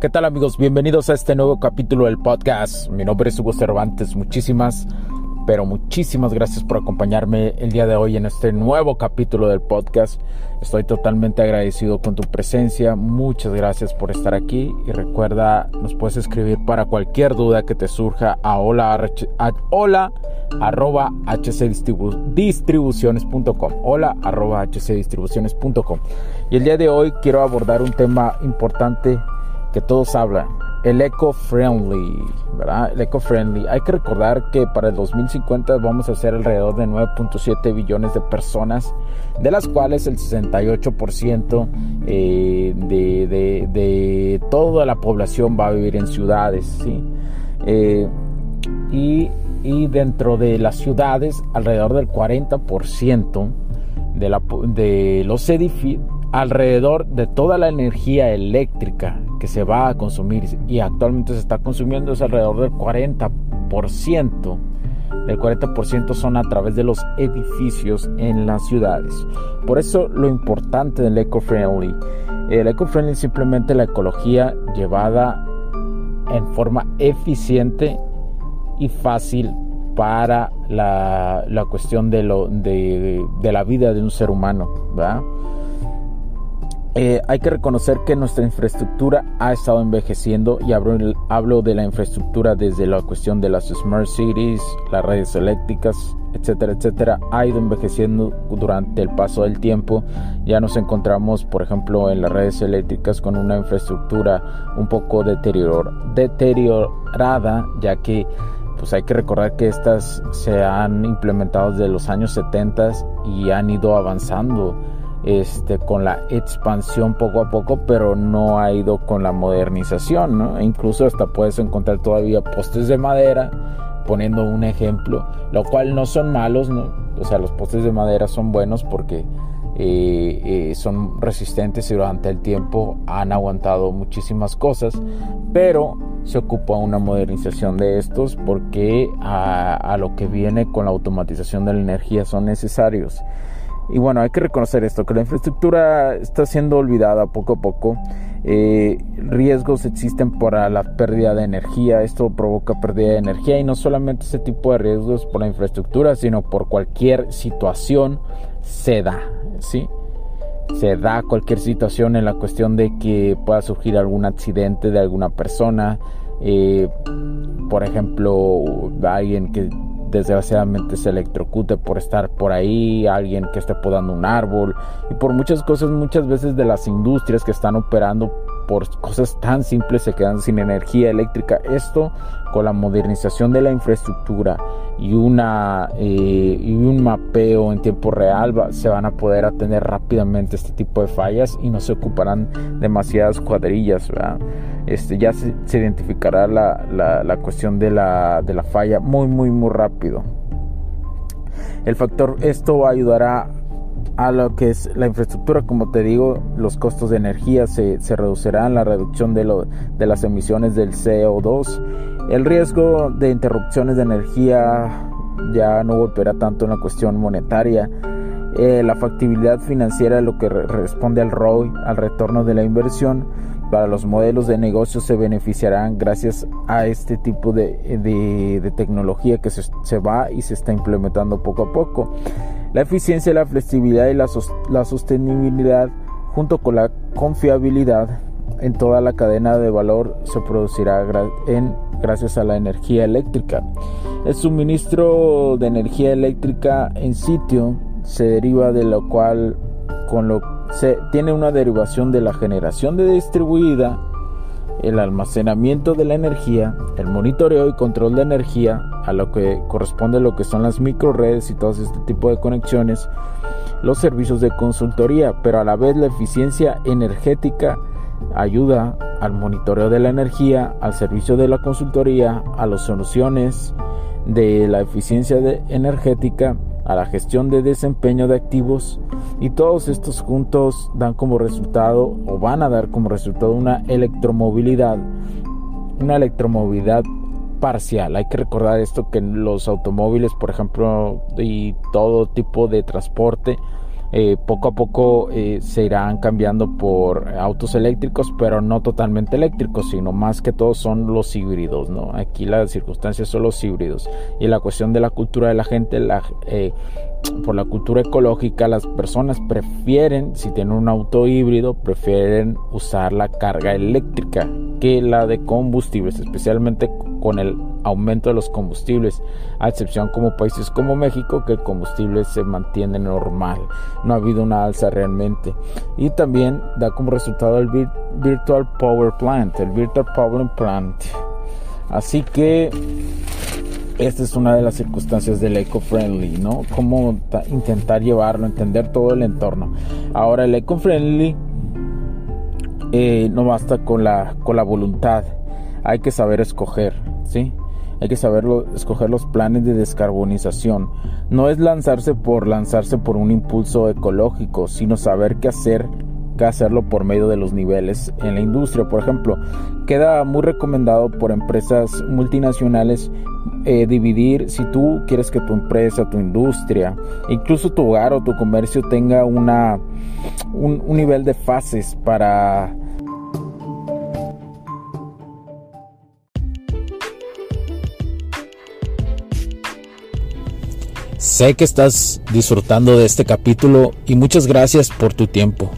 ¿Qué tal amigos? Bienvenidos a este nuevo capítulo del podcast. Mi nombre es Hugo Cervantes. Muchísimas, pero muchísimas gracias por acompañarme el día de hoy en este nuevo capítulo del podcast. Estoy totalmente agradecido con tu presencia. Muchas gracias por estar aquí y recuerda, nos puedes escribir para cualquier duda que te surja a hola, a hola arroba hcdistribuciones.com hola arroba hcdistribuciones.com y el día de hoy quiero abordar un tema importante todos hablan, el eco-friendly, ¿verdad? El eco-friendly. Hay que recordar que para el 2050 vamos a ser alrededor de 9.7 billones de personas, de las cuales el 68% eh, de, de, toda la población va a vivir en ciudades, ¿sí? Eh, y, y, dentro de las ciudades, alrededor del 40% de, la, de los edificios alrededor de toda la energía eléctrica que se va a consumir y actualmente se está consumiendo es alrededor del 40%. El 40% son a través de los edificios en las ciudades. Por eso lo importante del eco-friendly. El eco-friendly es simplemente la ecología llevada en forma eficiente y fácil para la, la cuestión de, lo, de, de, la vida de un ser humano. ¿verdad? Eh, hay que reconocer que nuestra infraestructura ha estado envejeciendo y hablo, hablo, de la infraestructura desde la cuestión de las smart cities, las redes eléctricas, etcétera, etcétera, ha ido envejeciendo durante el paso del tiempo. Ya nos encontramos, por ejemplo, en las redes eléctricas con una infraestructura un poco deterior, deteriorada, ya que pues hay que recordar que estas se han implementado desde los años 70 y han ido avanzando este, con la expansión poco a poco, pero no ha ido con la modernización. E incluso hasta puedes encontrar todavía postes de madera, poniendo un ejemplo, lo cual no son malos. O sea, los postes de madera son buenos porque eh, eh, son resistentes y durante el tiempo han aguantado muchísimas cosas, pero se ocupa una modernización de estos porque a lo que viene con la automatización de la energía son necesarios. Y bueno, hay que reconocer esto, que la infraestructura está siendo olvidada poco a poco. Eh, riesgos existen para la pérdida de energía, esto provoca pérdida de energía y no solamente ese tipo de riesgos por la infraestructura, sino por cualquier situación se da, ¿sí? Se da cualquier situación en la cuestión de que pueda surgir algún accidente de alguna persona, eh, por ejemplo, alguien que desgraciadamente se electrocute por estar por ahí, alguien que esté podando un árbol y por muchas cosas, muchas veces de las industrias que están operando por cosas tan simples se quedan sin energía eléctrica. Esto con la modernización de la infraestructura y, una, eh, y un mapeo en tiempo real se van a poder atender rápidamente este tipo de fallas y no se ocuparán demasiadas cuadrillas. Este, ya se, identificará la, la, la cuestión de la, de la falla muy muy muy rápido. El factor esto ayudará a lo que es la infraestructura, como te digo, los costos de energía se, se reducirán, la reducción de, lo, de las emisiones del CO2, el riesgo de interrupciones de energía ya no golpeará tanto en la cuestión monetaria, eh, la factibilidad financiera, lo que responde al ROI, al retorno de la inversión, para los modelos de negocio se beneficiarán gracias a este tipo de, de, de tecnología que se, se, va y se está implementando poco a poco. La eficiencia, la flexibilidad y la, sostenibilidad junto con la confiabilidad en toda la cadena de valor se producirá en, gracias a la energía eléctrica. El suministro de energía eléctrica en sitio se deriva de lo cual con lo se tiene una derivación de la generación de distribuida el almacenamiento de la energía, el monitoreo y control de energía, a lo que corresponde lo que son las microredes y todo este tipo de conexiones, los servicios de consultoría, pero a la vez la eficiencia energética ayuda al monitoreo de la energía, al servicio de la consultoría, a las soluciones de la eficiencia energética a la gestión de desempeño de activos y todos estos juntos dan como resultado o van a dar como resultado una electromovilidad, una electromovilidad parcial. Hay que recordar esto que los automóviles, por ejemplo, y todo tipo de transporte eh, poco a poco eh, se irán cambiando por autos eléctricos, pero no totalmente eléctricos, sino más que todo son los híbridos, ¿no? Aquí las circunstancias son los híbridos. Y la cuestión de la cultura de la gente, la, eh, por la cultura ecológica, las personas prefieren, si tienen un auto híbrido, prefieren usar la carga eléctrica que la de combustibles, especialmente con el aumento de los combustibles, a excepción como países como México, que el combustible se mantiene normal, no ha habido una alza realmente. Y también da como resultado el Virtual Power Plant, el Virtual Power Plant. Así que esta es una de las circunstancias del eco-friendly, ¿no? Cómo intentar llevarlo, entender todo el entorno. Ahora el eco-friendly eh, no basta con la, con la voluntad, hay que saber escoger, ¿sí? Hay que saber escoger los planes de descarbonización. No es lanzarse por lanzarse por un impulso ecológico, sino saber qué hacer que hacerlo por medio de los niveles en la industria. Por ejemplo, queda muy recomendado por empresas multinacionales eh, dividir si tú quieres que tu empresa, tu industria, incluso tu hogar o tu comercio tenga una, un, un nivel de fases para Sé que estás disfrutando de este capítulo y muchas gracias por tu tiempo.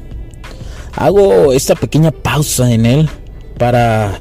Hago esta pequeña pausa en él para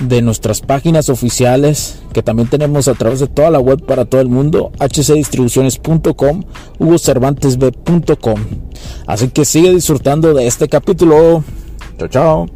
de nuestras páginas oficiales que también tenemos a través de toda la web para todo el mundo, hcdistribuciones.com, hugocervantesb.com. Así que sigue disfrutando de este capítulo. Chao, chao.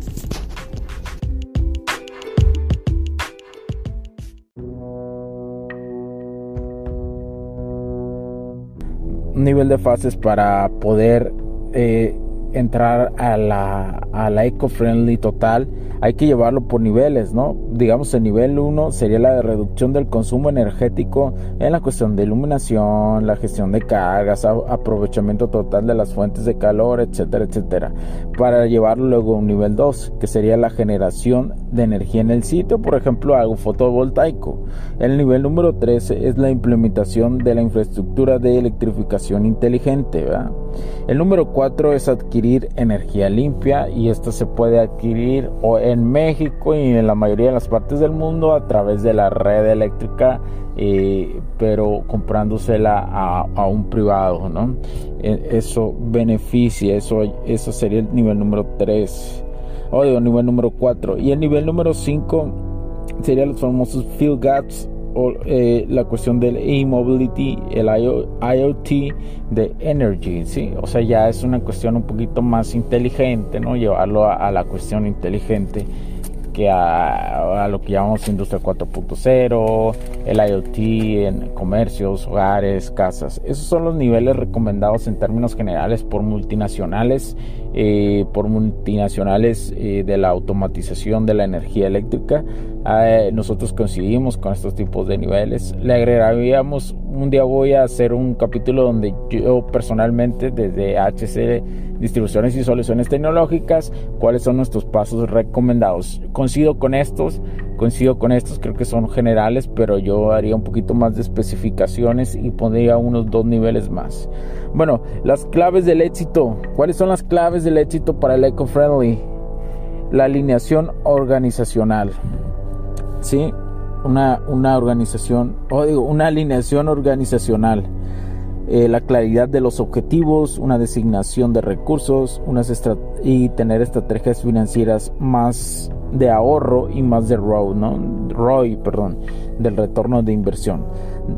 nivel de fases para poder eh, entrar a la, a la eco-friendly total, hay que llevarlo por niveles, ¿no? Digamos, el nivel 1 sería la de reducción del consumo energético en la cuestión de iluminación, la gestión de cargas, aprovechamiento total de las fuentes de calor, etcétera, etcétera. Para llevarlo luego a un nivel 2, que sería la generación de energía en el sitio, por ejemplo, algo fotovoltaico. El nivel número 3 es la implementación de la infraestructura de electrificación inteligente. El número 4 es adquirir energía limpia y esta se puede adquirir en México y en la mayoría de las partes del mundo a través de la red eléctrica, eh, pero comprándosela a, un privado, ¿no? E, eso beneficia, eso, eso sería el nivel número 3, o el nivel número 4. Y el nivel número 5 serían los famosos field gaps eh, la cuestión del e-mobility, el IoT de energy, ¿sí? O sea, ya es una cuestión un poquito más inteligente, ¿no? Llevarlo a, la cuestión inteligente que a, lo que llamamos industria 4.0, el IoT en comercios, hogares, casas. Esos son los niveles recomendados en términos generales por multinacionales, eh, por multinacionales eh, de la automatización de la energía eléctrica Ah, nosotros coincidimos con estos tipos de niveles. Le agregaríamos, un día voy a hacer un capítulo donde yo personalmente, desde HC Distribuciones y Soluciones Tecnológicas, cuáles son nuestros pasos recomendados. Coincido con estos, coincido con estos, creo que son generales, pero yo haría un poquito más de especificaciones y pondría unos dos niveles más. Bueno, las claves del éxito. ¿Cuáles son las claves del éxito para el eco-friendly? La alineación organizacional. ¿sí? Una, una organización, o digo, una alineación organizacional, eh, la claridad de los objetivos, una designación de recursos unas y tener estrategias financieras más de ahorro y más de ROI, ¿no? ROI, perdón, del retorno de inversión.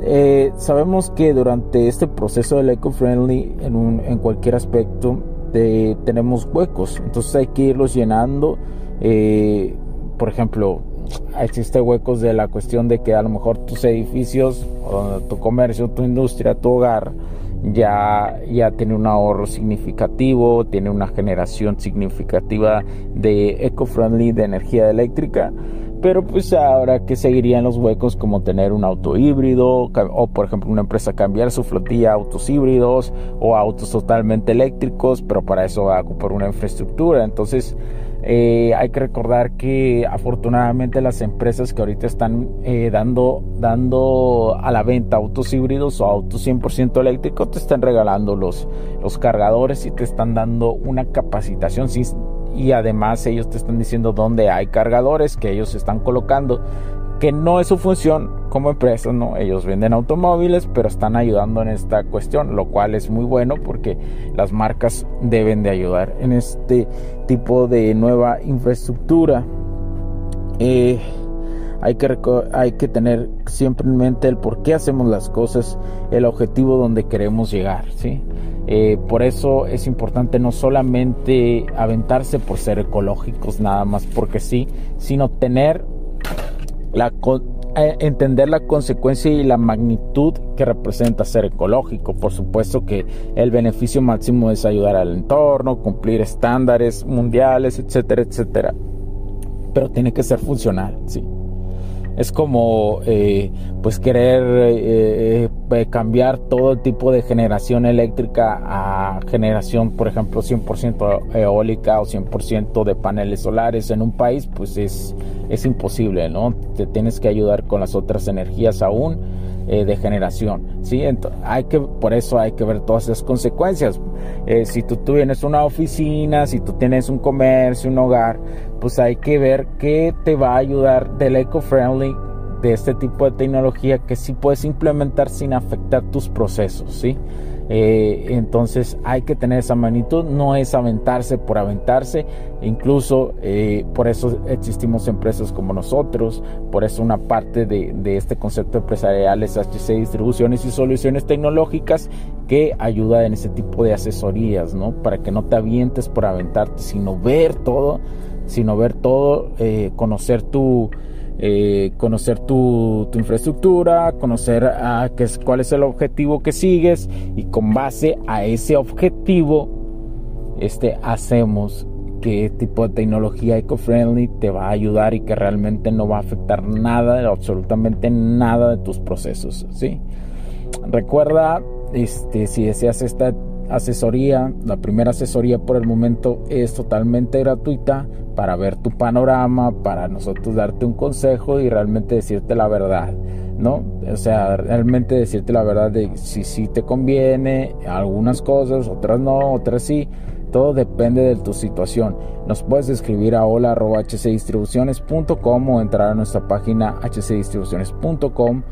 Eh, sabemos que durante este proceso del eco-friendly, en, en cualquier aspecto, tenemos huecos, entonces hay que irlos llenando. Eh, por ejemplo, existe huecos de la cuestión de que a lo mejor tus edificios, tu comercio, tu industria, tu hogar, ya, ya tiene un ahorro significativo, tiene una generación significativa de eco-friendly de energía eléctrica. Pero pues ahora que seguirían los huecos como tener un auto híbrido o por ejemplo una empresa cambiar su flotilla a autos híbridos o autos totalmente eléctricos, pero para eso va a ocupar una infraestructura. Entonces eh, hay que recordar que afortunadamente las empresas que ahorita están eh, dando, dando a la venta autos híbridos o autos 100% eléctricos te están regalando los, los cargadores y te están dando una capacitación y además ellos te están diciendo dónde hay cargadores que ellos están colocando que no es su función como empresa, ¿no? Ellos venden automóviles, pero están ayudando en esta cuestión, lo cual es muy bueno porque las marcas deben de ayudar en este tipo de nueva infraestructura. Eh, hay, que, hay que tener siempre en mente el por qué hacemos las cosas, el objetivo donde queremos llegar, ¿sí? Eh, por eso es importante no solamente aventarse por ser ecológicos, nada más porque sí, sino tener la, entender la consecuencia y la magnitud que representa ser ecológico. Por supuesto que el beneficio máximo es ayudar al entorno, cumplir estándares mundiales, etcétera, etcétera. Pero tiene que ser funcional, sí. Es como eh, pues querer eh, eh, cambiar todo tipo de generación eléctrica a generación, por ejemplo, 100% eólica o 100% de paneles solares en un país, pues es, es imposible, ¿no? Te tienes que ayudar con las otras energías aún de generación, ¿sí? Entonces, hay que, por eso hay que ver todas esas consecuencias. si tú tienes una oficina, si tú tienes un comercio, un hogar, pues hay que ver qué te va a ayudar del eco-friendly de este tipo de tecnología que sí puedes implementar sin afectar tus procesos, ¿sí? Eh, entonces hay que tener esa magnitud, no es aventarse por aventarse, incluso eh, por eso existimos empresas como nosotros, por eso una parte de, este concepto empresarial es HC Distribuciones y Soluciones Tecnológicas que ayuda en ese tipo de asesorías, ¿no? Para que no te avientes por aventarte, sino ver todo sino ver todo, eh, conocer tu... Eh, conocer tu, infraestructura, conocer a qué es, cuál es el objetivo que sigues y con base a ese objetivo este, hacemos qué tipo de tecnología eco-friendly te va a ayudar y que realmente no va a afectar nada, absolutamente nada de tus procesos. ¿sí? Recuerda, este, si deseas esta asesoría, la primera asesoría por el momento es totalmente gratuita para ver tu panorama, para nosotros darte un consejo y realmente decirte la verdad, ¿no? O sea, realmente decirte la verdad de si sí te conviene, algunas cosas, otras no, otras sí. Todo depende de tu situación. Nos puedes escribir a hola.hcdistribuciones.com o entrar a nuestra página hcdistribuciones.com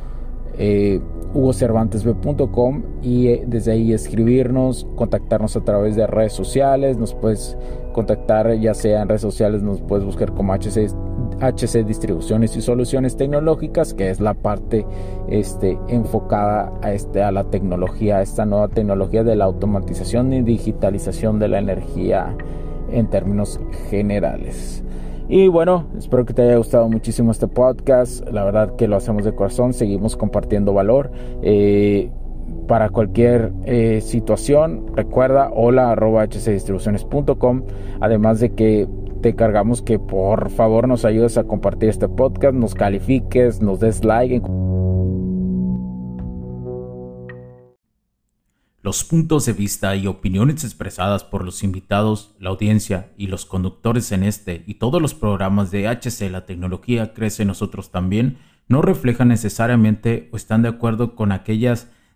eh, hugocervantesb.com y eh, desde ahí escribirnos, contactarnos a través de redes sociales, nos puedes contactar ya sea en redes sociales, nos puedes buscar como HC, HC Distribuciones y Soluciones Tecnológicas, que es la parte este, enfocada a, este, a la tecnología, a esta nueva tecnología de la automatización y digitalización de la energía en términos generales. Y bueno, espero que te haya gustado muchísimo este podcast. La verdad que lo hacemos de corazón, seguimos compartiendo valor. Eh, para cualquier eh, situación, recuerda hola hcdistribuciones.com. Además de que te cargamos que por favor nos ayudes a compartir este podcast, nos califiques, nos des like. Los puntos de vista y opiniones expresadas por los invitados, la audiencia y los conductores en este y todos los programas de HC La Tecnología Crece Nosotros también no reflejan necesariamente o están de acuerdo con aquellas